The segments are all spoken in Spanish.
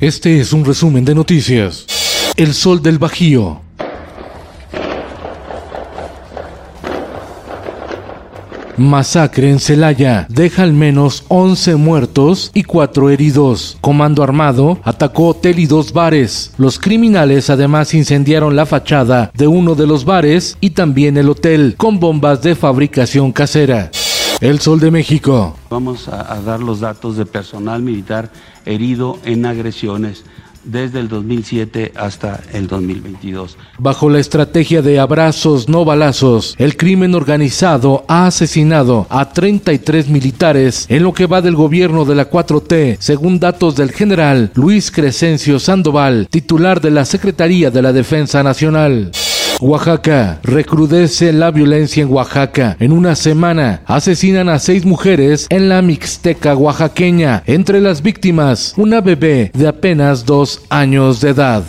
Este es un resumen de noticias. El sol del Bajío. Masacre en Celaya deja al menos 11 muertos y 4 heridos. Comando armado atacó hotel y dos bares. Los criminales además incendiaron la fachada de uno de los bares y también el hotel con bombas de fabricación casera. El Sol de México. Vamos a, a dar los datos de personal militar herido en agresiones desde el 2007 hasta el 2022. Bajo la estrategia de abrazos no balazos, el crimen organizado ha asesinado a 33 militares en lo que va del gobierno de la 4T, según datos del general Luis Crescencio Sandoval, titular de la Secretaría de la Defensa Nacional. Oaxaca. Recrudece la violencia en Oaxaca. En una semana asesinan a seis mujeres en la Mixteca oaxaqueña. Entre las víctimas, una bebé de apenas dos años de edad.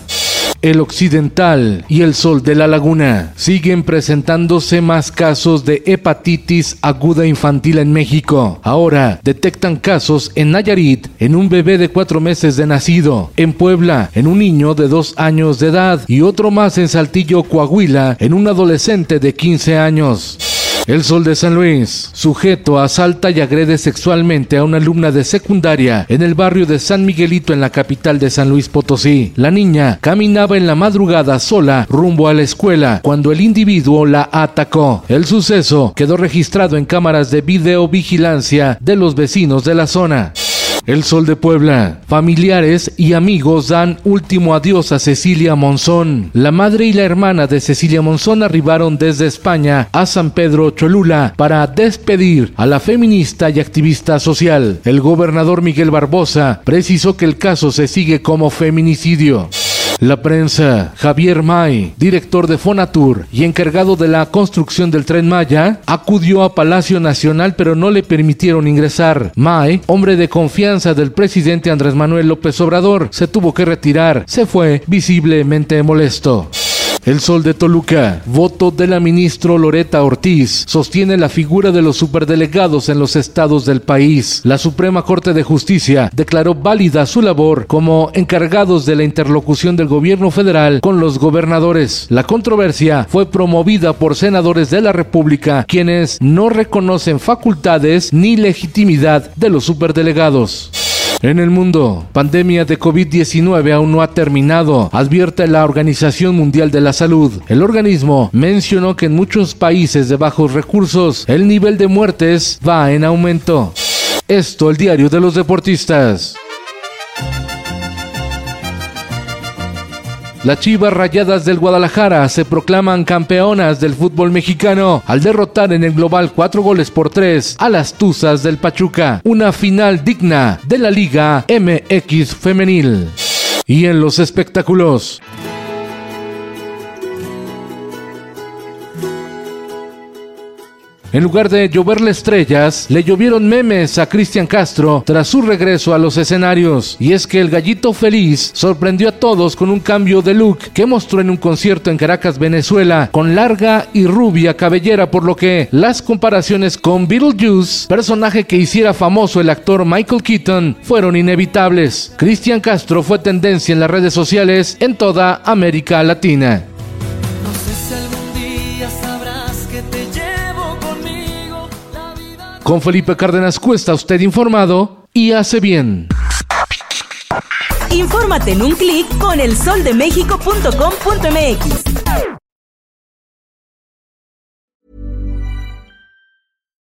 El Occidental y el Sol de la Laguna siguen presentándose más casos de hepatitis aguda infantil en México. Ahora detectan casos en Nayarit en un bebé de cuatro meses de nacido, en Puebla en un niño de dos años de edad y otro más en Saltillo, Coahuila en un adolescente de 15 años. El Sol de San Luis. Sujeto asalta y agrede sexualmente a una alumna de secundaria en el barrio de San Miguelito en la capital de San Luis Potosí. La niña caminaba en la madrugada sola rumbo a la escuela cuando el individuo la atacó. El suceso quedó registrado en cámaras de videovigilancia de los vecinos de la zona. El Sol de Puebla. Familiares y amigos dan último adiós a Cecilia Monzón. La madre y la hermana de Cecilia Monzón arribaron desde España a San Pedro Cholula para despedir a la feminista y activista social. El gobernador Miguel Barbosa precisó que el caso se sigue como feminicidio. La prensa, Javier May, director de Fonatur y encargado de la construcción del tren Maya, acudió a Palacio Nacional pero no le permitieron ingresar. May, hombre de confianza del presidente Andrés Manuel López Obrador, se tuvo que retirar. Se fue visiblemente molesto. El Sol de Toluca, voto de la ministra Loreta Ortiz, sostiene la figura de los superdelegados en los estados del país. La Suprema Corte de Justicia declaró válida su labor como encargados de la interlocución del gobierno federal con los gobernadores. La controversia fue promovida por senadores de la República, quienes no reconocen facultades ni legitimidad de los superdelegados. En el mundo, pandemia de COVID-19 aún no ha terminado, advierte la Organización Mundial de la Salud. El organismo mencionó que en muchos países de bajos recursos el nivel de muertes va en aumento. Esto el diario de los deportistas. Las Chivas Rayadas del Guadalajara se proclaman campeonas del fútbol mexicano al derrotar en el global cuatro goles por tres a las Tuzas del Pachuca, una final digna de la Liga MX femenil. Y en los espectáculos. En lugar de lloverle estrellas, le llovieron memes a Cristian Castro tras su regreso a los escenarios. Y es que el gallito feliz sorprendió a todos con un cambio de look que mostró en un concierto en Caracas, Venezuela, con larga y rubia cabellera, por lo que las comparaciones con Beetlejuice, personaje que hiciera famoso el actor Michael Keaton, fueron inevitables. Cristian Castro fue tendencia en las redes sociales en toda América Latina. No sé si algún día sabrás que te Con Felipe Cárdenas Cuesta, usted informado y hace bien. Infórmate en un clic con elsoldemexico.com.mx.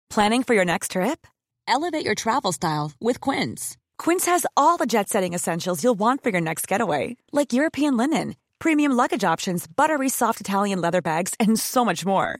Planning for your next trip? Elevate your travel style with Quince. Quince has all the jet setting essentials you'll want for your next getaway, like European linen, premium luggage options, buttery soft Italian leather bags, and so much more.